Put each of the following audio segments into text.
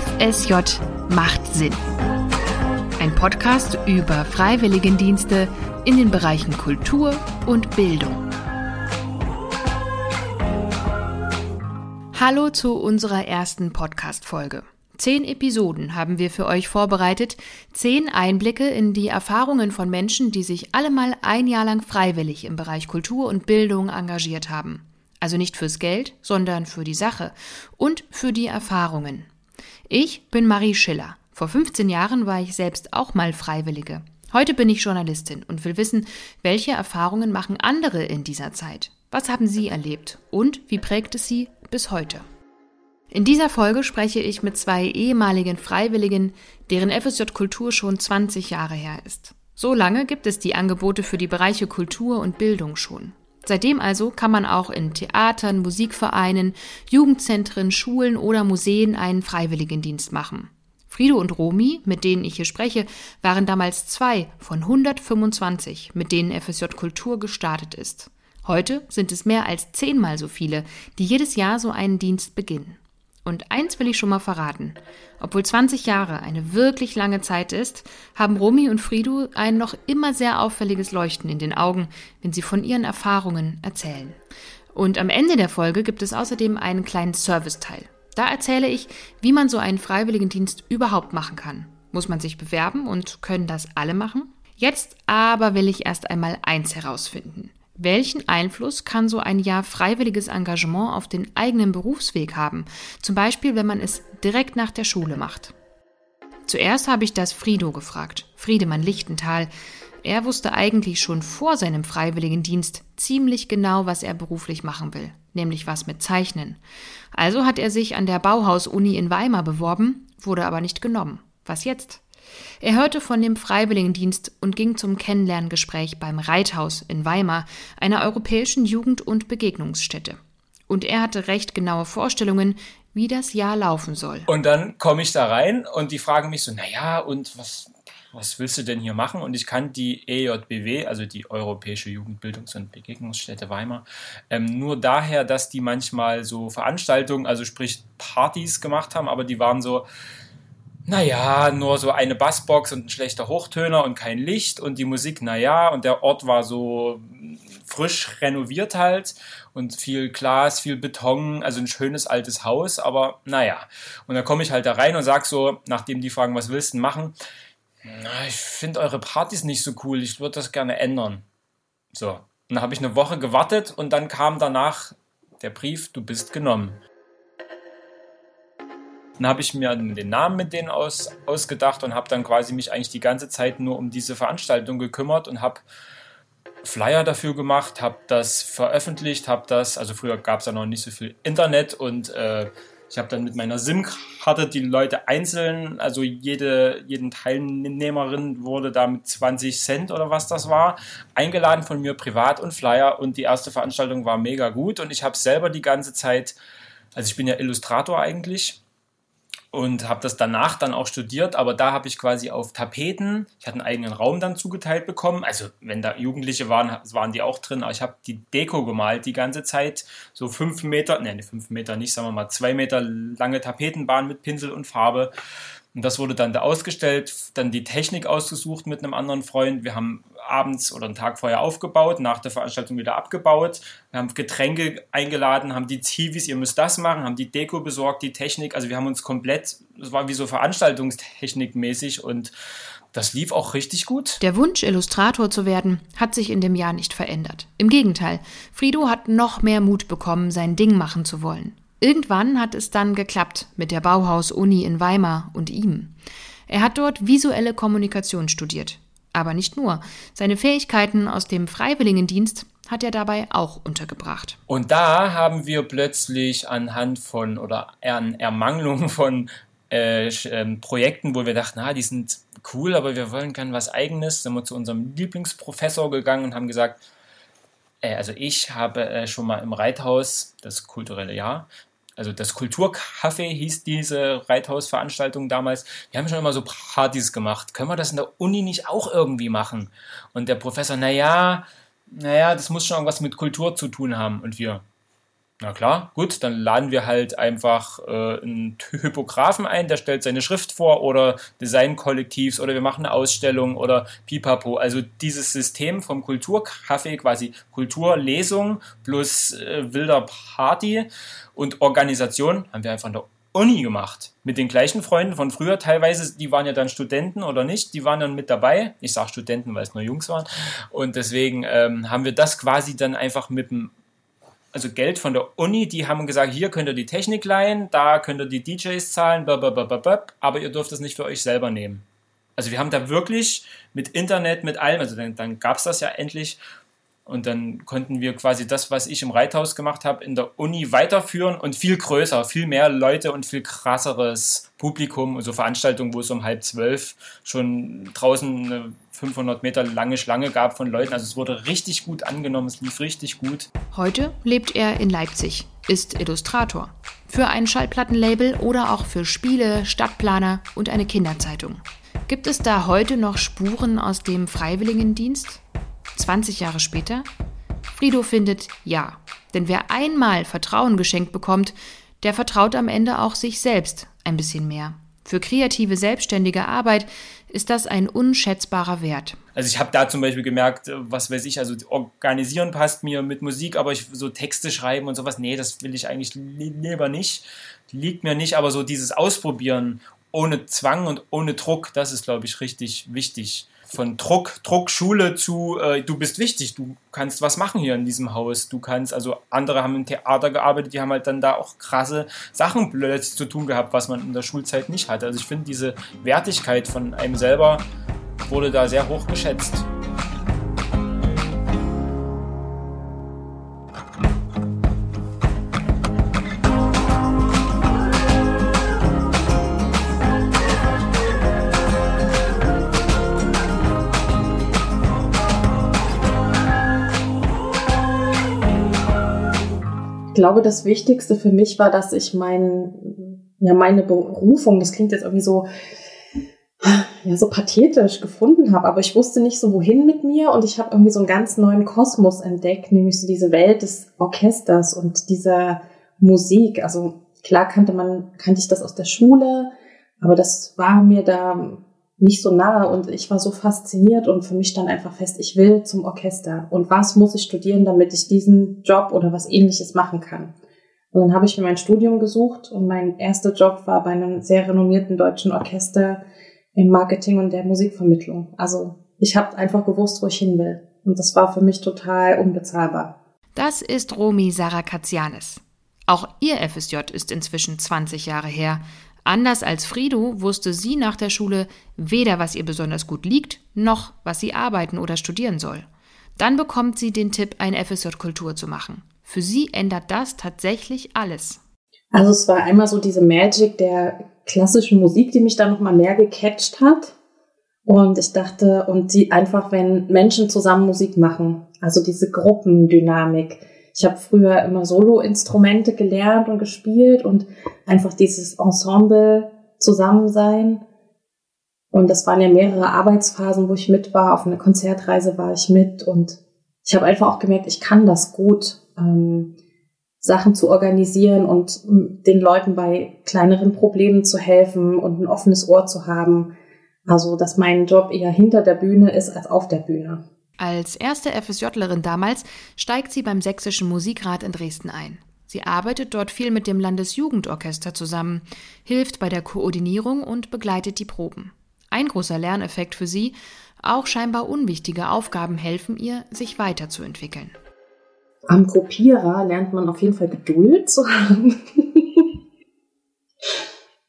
FSJ macht Sinn. Ein Podcast über Freiwilligendienste in den Bereichen Kultur und Bildung. Hallo zu unserer ersten Podcast-Folge. Zehn Episoden haben wir für euch vorbereitet, zehn Einblicke in die Erfahrungen von Menschen, die sich allemal ein Jahr lang freiwillig im Bereich Kultur und Bildung engagiert haben. Also nicht fürs Geld, sondern für die Sache und für die Erfahrungen. Ich bin Marie Schiller. Vor 15 Jahren war ich selbst auch mal Freiwillige. Heute bin ich Journalistin und will wissen, welche Erfahrungen machen andere in dieser Zeit? Was haben sie erlebt und wie prägt es sie bis heute? In dieser Folge spreche ich mit zwei ehemaligen Freiwilligen, deren FSJ Kultur schon 20 Jahre her ist. So lange gibt es die Angebote für die Bereiche Kultur und Bildung schon. Seitdem also kann man auch in Theatern, Musikvereinen, Jugendzentren, Schulen oder Museen einen Freiwilligendienst machen. Frido und Romy, mit denen ich hier spreche, waren damals zwei von 125, mit denen FSJ Kultur gestartet ist. Heute sind es mehr als zehnmal so viele, die jedes Jahr so einen Dienst beginnen. Und eins will ich schon mal verraten. Obwohl 20 Jahre eine wirklich lange Zeit ist, haben Romy und Fridu ein noch immer sehr auffälliges Leuchten in den Augen, wenn sie von ihren Erfahrungen erzählen. Und am Ende der Folge gibt es außerdem einen kleinen Serviceteil. Da erzähle ich, wie man so einen Freiwilligendienst überhaupt machen kann. Muss man sich bewerben und können das alle machen? Jetzt aber will ich erst einmal eins herausfinden. Welchen Einfluss kann so ein Jahr freiwilliges Engagement auf den eigenen Berufsweg haben? Zum Beispiel, wenn man es direkt nach der Schule macht. Zuerst habe ich das Frido gefragt, Friedemann Lichtenthal. Er wusste eigentlich schon vor seinem Freiwilligendienst ziemlich genau, was er beruflich machen will, nämlich was mit Zeichnen. Also hat er sich an der Bauhaus-Uni in Weimar beworben, wurde aber nicht genommen. Was jetzt? Er hörte von dem Freiwilligendienst und ging zum Kennenlerngespräch beim Reithaus in Weimar, einer europäischen Jugend- und Begegnungsstätte. Und er hatte recht genaue Vorstellungen, wie das Jahr laufen soll. Und dann komme ich da rein und die fragen mich so, naja, und was, was willst du denn hier machen? Und ich kann die EJBW, also die Europäische Jugendbildungs- und Begegnungsstätte Weimar, ähm, nur daher, dass die manchmal so Veranstaltungen, also sprich Partys gemacht haben, aber die waren so, naja, nur so eine Bassbox und ein schlechter Hochtöner und kein Licht und die Musik, naja, und der Ort war so frisch renoviert halt und viel Glas, viel Beton, also ein schönes altes Haus, aber naja. Und dann komme ich halt da rein und sag so, nachdem die fragen, was willst du denn machen? Na, ich finde eure Partys nicht so cool, ich würde das gerne ändern. So. Und dann habe ich eine Woche gewartet und dann kam danach der Brief, du bist genommen. Dann habe ich mir den Namen mit denen aus, ausgedacht und habe dann quasi mich eigentlich die ganze Zeit nur um diese Veranstaltung gekümmert und habe Flyer dafür gemacht, habe das veröffentlicht, habe das, also früher gab es ja noch nicht so viel Internet und äh, ich habe dann mit meiner SIM-Karte die Leute einzeln, also jede jeden Teilnehmerin wurde da mit 20 Cent oder was das war, eingeladen von mir privat und Flyer und die erste Veranstaltung war mega gut und ich habe selber die ganze Zeit, also ich bin ja Illustrator eigentlich und habe das danach dann auch studiert, aber da habe ich quasi auf Tapeten, ich hatte einen eigenen Raum dann zugeteilt bekommen, also wenn da Jugendliche waren, waren die auch drin, aber ich habe die Deko gemalt die ganze Zeit, so fünf Meter, ne, fünf Meter nicht, sagen wir mal zwei Meter lange Tapetenbahn mit Pinsel und Farbe und das wurde dann da ausgestellt, dann die Technik ausgesucht mit einem anderen Freund. Wir haben abends oder einen Tag vorher aufgebaut, nach der Veranstaltung wieder abgebaut. Wir haben Getränke eingeladen, haben die Zivis, ihr müsst das machen, haben die Deko besorgt, die Technik. Also wir haben uns komplett, das war wie so Veranstaltungstechnik mäßig und das lief auch richtig gut. Der Wunsch, Illustrator zu werden, hat sich in dem Jahr nicht verändert. Im Gegenteil, Frido hat noch mehr Mut bekommen, sein Ding machen zu wollen. Irgendwann hat es dann geklappt mit der Bauhaus-Uni in Weimar und ihm. Er hat dort visuelle Kommunikation studiert. Aber nicht nur. Seine Fähigkeiten aus dem Freiwilligendienst hat er dabei auch untergebracht. Und da haben wir plötzlich anhand von oder an Ermangelung von äh, äh, Projekten, wo wir dachten, na, die sind cool, aber wir wollen gerne was Eigenes, sind wir zu unserem Lieblingsprofessor gegangen und haben gesagt, äh, also ich habe äh, schon mal im Reithaus, das kulturelle Jahr, also das Kulturcafé hieß diese Reithausveranstaltung damals. Wir haben schon immer so Partys gemacht. Können wir das in der Uni nicht auch irgendwie machen? Und der Professor, naja, naja, das muss schon irgendwas mit Kultur zu tun haben. Und wir, Na klar, gut, dann laden wir halt einfach äh, einen Typografen ein, der stellt seine Schrift vor oder Designkollektivs oder wir machen eine Ausstellung oder pipapo. Also dieses System vom Kulturcafé, quasi Kulturlesung plus äh, wilder Party und Organisation, haben wir einfach in der Uni gemacht. Mit den gleichen Freunden von früher. Teilweise, die waren ja dann Studenten oder nicht, die waren dann mit dabei. Ich sage Studenten, weil es nur Jungs waren. Und deswegen ähm, haben wir das quasi dann einfach mit dem also Geld von der Uni, die haben gesagt, hier könnt ihr die Technik leihen, da könnt ihr die DJs zahlen, aber ihr dürft es nicht für euch selber nehmen. Also wir haben da wirklich mit Internet, mit allem, also dann, dann gab es das ja endlich und dann konnten wir quasi das, was ich im Reithaus gemacht habe, in der Uni weiterführen und viel größer, viel mehr Leute und viel krasseres Publikum, also Veranstaltungen, wo es um halb zwölf schon draußen eine 500 Meter lange Schlange gab von Leuten. Also es wurde richtig gut angenommen, es lief richtig gut. Heute lebt er in Leipzig, ist Illustrator. Für ein Schallplattenlabel oder auch für Spiele, Stadtplaner und eine Kinderzeitung. Gibt es da heute noch Spuren aus dem Freiwilligendienst? 20 Jahre später? Frido findet ja. Denn wer einmal Vertrauen geschenkt bekommt, der vertraut am Ende auch sich selbst ein bisschen mehr. Für kreative, selbstständige Arbeit ist das ein unschätzbarer Wert. Also ich habe da zum Beispiel gemerkt, äh, was weiß ich, also organisieren passt mir mit Musik, aber ich so Texte schreiben und sowas, nee, das will ich eigentlich lieber nicht. Liegt mir nicht, aber so dieses Ausprobieren ohne Zwang und ohne Druck, das ist, glaube ich, richtig wichtig von Druck, Druckschule zu, äh, du bist wichtig, du kannst was machen hier in diesem Haus. Du kannst, also andere haben im Theater gearbeitet, die haben halt dann da auch krasse Sachen plötzlich zu tun gehabt, was man in der Schulzeit nicht hatte. Also ich finde, diese Wertigkeit von einem selber wurde da sehr hoch geschätzt. Glaube, das Wichtigste für mich war, dass ich mein, ja, meine Berufung, das klingt jetzt irgendwie so, ja, so pathetisch gefunden habe, aber ich wusste nicht so, wohin mit mir und ich habe irgendwie so einen ganz neuen Kosmos entdeckt, nämlich so diese Welt des Orchesters und dieser Musik. Also klar kannte man, kannte ich das aus der Schule, aber das war mir da nicht so nahe und ich war so fasziniert und für mich stand einfach fest, ich will zum Orchester und was muss ich studieren, damit ich diesen Job oder was ähnliches machen kann. Und dann habe ich mir mein Studium gesucht und mein erster Job war bei einem sehr renommierten deutschen Orchester im Marketing und der Musikvermittlung. Also ich habe einfach gewusst, wo ich hin will. Und das war für mich total unbezahlbar. Das ist Romy Sarakazianis. Auch ihr FSJ ist inzwischen 20 Jahre her. Anders als Frido wusste sie nach der Schule weder, was ihr besonders gut liegt, noch, was sie arbeiten oder studieren soll. Dann bekommt sie den Tipp, ein FSJ Kultur zu machen. Für sie ändert das tatsächlich alles. Also es war einmal so diese Magic der klassischen Musik, die mich da nochmal mehr gecatcht hat. Und ich dachte, und die einfach, wenn Menschen zusammen Musik machen, also diese Gruppendynamik, ich habe früher immer Solo-Instrumente gelernt und gespielt und einfach dieses Ensemble Zusammensein. Und das waren ja mehrere Arbeitsphasen, wo ich mit war. Auf einer Konzertreise war ich mit und ich habe einfach auch gemerkt, ich kann das gut, ähm, Sachen zu organisieren und den Leuten bei kleineren Problemen zu helfen und ein offenes Ohr zu haben. Also, dass mein Job eher hinter der Bühne ist als auf der Bühne. Als erste FSJlerin damals steigt sie beim Sächsischen Musikrat in Dresden ein. Sie arbeitet dort viel mit dem Landesjugendorchester zusammen, hilft bei der Koordinierung und begleitet die Proben. Ein großer Lerneffekt für sie, auch scheinbar unwichtige Aufgaben helfen ihr, sich weiterzuentwickeln. Am Gruppierer lernt man auf jeden Fall Geduld zu haben.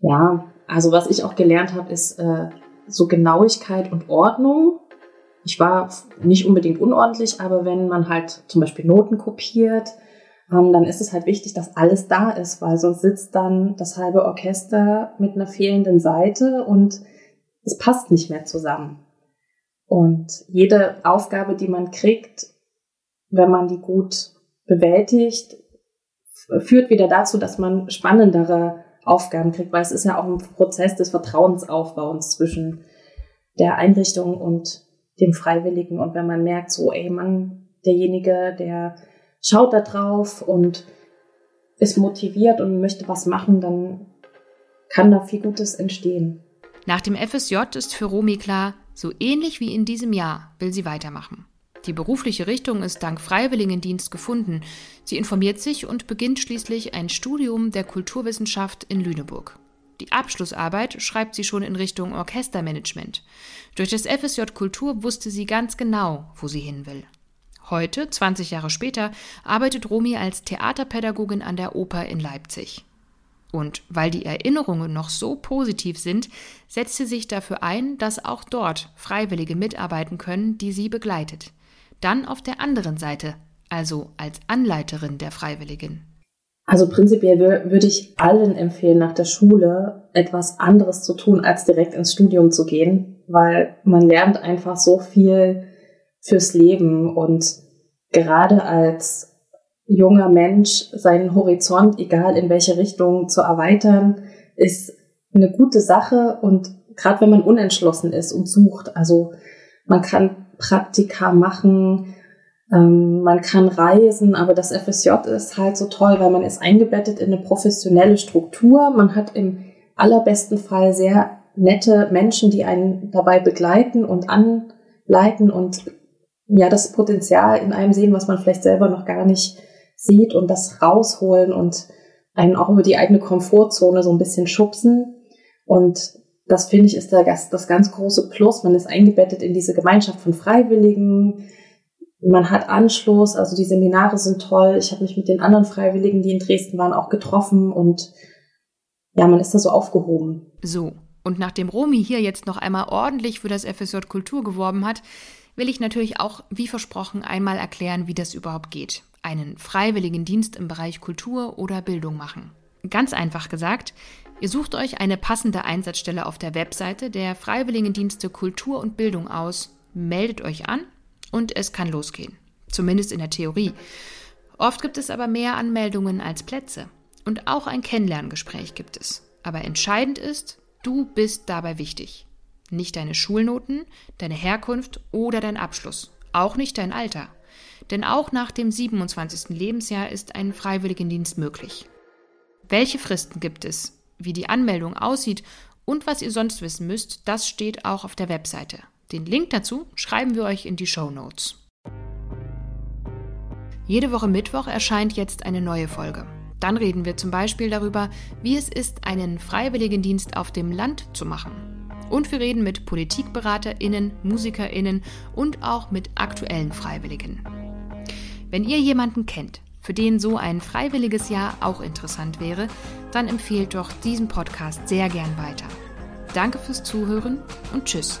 ja, also was ich auch gelernt habe, ist äh, so Genauigkeit und Ordnung ich war nicht unbedingt unordentlich, aber wenn man halt zum Beispiel Noten kopiert, ähm, dann ist es halt wichtig, dass alles da ist, weil sonst sitzt dann das halbe Orchester mit einer fehlenden Seite und es passt nicht mehr zusammen. Und jede Aufgabe, die man kriegt, wenn man die gut bewältigt, führt wieder dazu, dass man spannendere Aufgaben kriegt, weil es ist ja auch ein Prozess des Vertrauensaufbauens zwischen der Einrichtung und dem Freiwilligen. Und wenn man merkt, so, ey Mann, derjenige, der schaut da drauf und ist motiviert und möchte was machen, dann kann da viel Gutes entstehen. Nach dem FSJ ist für Romy klar, so ähnlich wie in diesem Jahr will sie weitermachen. Die berufliche Richtung ist dank Freiwilligendienst gefunden. Sie informiert sich und beginnt schließlich ein Studium der Kulturwissenschaft in Lüneburg. Die Abschlussarbeit schreibt sie schon in Richtung Orchestermanagement. Durch das FSJ Kultur wusste sie ganz genau, wo sie hin will. Heute, 20 Jahre später, arbeitet Romy als Theaterpädagogin an der Oper in Leipzig. Und weil die Erinnerungen noch so positiv sind, setzt sie sich dafür ein, dass auch dort Freiwillige mitarbeiten können, die sie begleitet. Dann auf der anderen Seite, also als Anleiterin der Freiwilligen. Also prinzipiell würde ich allen empfehlen, nach der Schule etwas anderes zu tun, als direkt ins Studium zu gehen, weil man lernt einfach so viel fürs Leben und gerade als junger Mensch seinen Horizont, egal in welche Richtung, zu erweitern, ist eine gute Sache und gerade wenn man unentschlossen ist und sucht, also man kann Praktika machen, ähm, man kann reisen, aber das FSJ ist halt so toll, weil man ist eingebettet in eine professionelle Struktur. Man hat im allerbesten Fall sehr nette Menschen, die einen dabei begleiten und anleiten und ja, das Potenzial in einem sehen, was man vielleicht selber noch gar nicht sieht und das rausholen und einen auch über die eigene Komfortzone so ein bisschen schubsen. Und das finde ich ist das, das ganz große Plus. Man ist eingebettet in diese Gemeinschaft von Freiwilligen man hat Anschluss, also die Seminare sind toll. Ich habe mich mit den anderen Freiwilligen, die in Dresden waren, auch getroffen und ja, man ist da so aufgehoben. So, und nachdem Romy hier jetzt noch einmal ordentlich für das FSJ Kultur geworben hat, will ich natürlich auch, wie versprochen, einmal erklären, wie das überhaupt geht. Einen freiwilligen Dienst im Bereich Kultur oder Bildung machen. Ganz einfach gesagt, ihr sucht euch eine passende Einsatzstelle auf der Webseite der Freiwilligendienste Kultur und Bildung aus, meldet euch an und es kann losgehen. Zumindest in der Theorie. Oft gibt es aber mehr Anmeldungen als Plätze. Und auch ein Kennenlerngespräch gibt es. Aber entscheidend ist, du bist dabei wichtig. Nicht deine Schulnoten, deine Herkunft oder dein Abschluss. Auch nicht dein Alter. Denn auch nach dem 27. Lebensjahr ist ein Freiwilligendienst möglich. Welche Fristen gibt es, wie die Anmeldung aussieht und was ihr sonst wissen müsst, das steht auch auf der Webseite. Den Link dazu schreiben wir euch in die Show Notes. Jede Woche Mittwoch erscheint jetzt eine neue Folge. Dann reden wir zum Beispiel darüber, wie es ist, einen Freiwilligendienst auf dem Land zu machen. Und wir reden mit PolitikberaterInnen, MusikerInnen und auch mit aktuellen Freiwilligen. Wenn ihr jemanden kennt, für den so ein freiwilliges Jahr auch interessant wäre, dann empfehlt doch diesen Podcast sehr gern weiter. Danke fürs Zuhören und tschüss.